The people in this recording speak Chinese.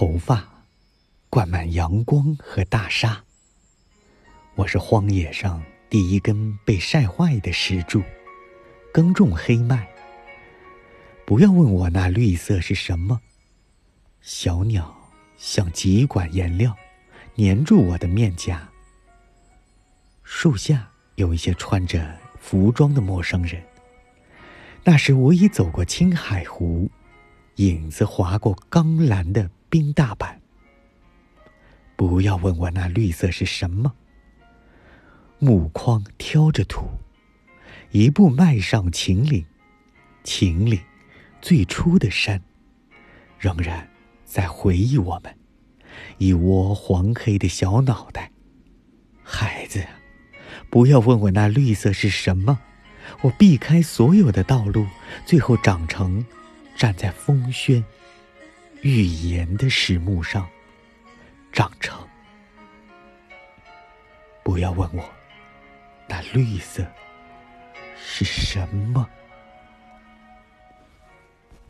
头发灌满阳光和大沙。我是荒野上第一根被晒坏的石柱，耕种黑麦。不要问我那绿色是什么。小鸟像几管颜料，粘住我的面颊。树下有一些穿着服装的陌生人。那时我已走过青海湖，影子划过钢蓝的冰大板。不要问我那绿色是什么。木筐挑着土，一步迈上秦岭，秦岭最初的山，仍然在回忆我们。一窝黄黑的小脑袋，孩子，不要问我那绿色是什么。我避开所有的道路，最后长成站在风轩预言的石木上，长成。不要问我，那绿色是什么。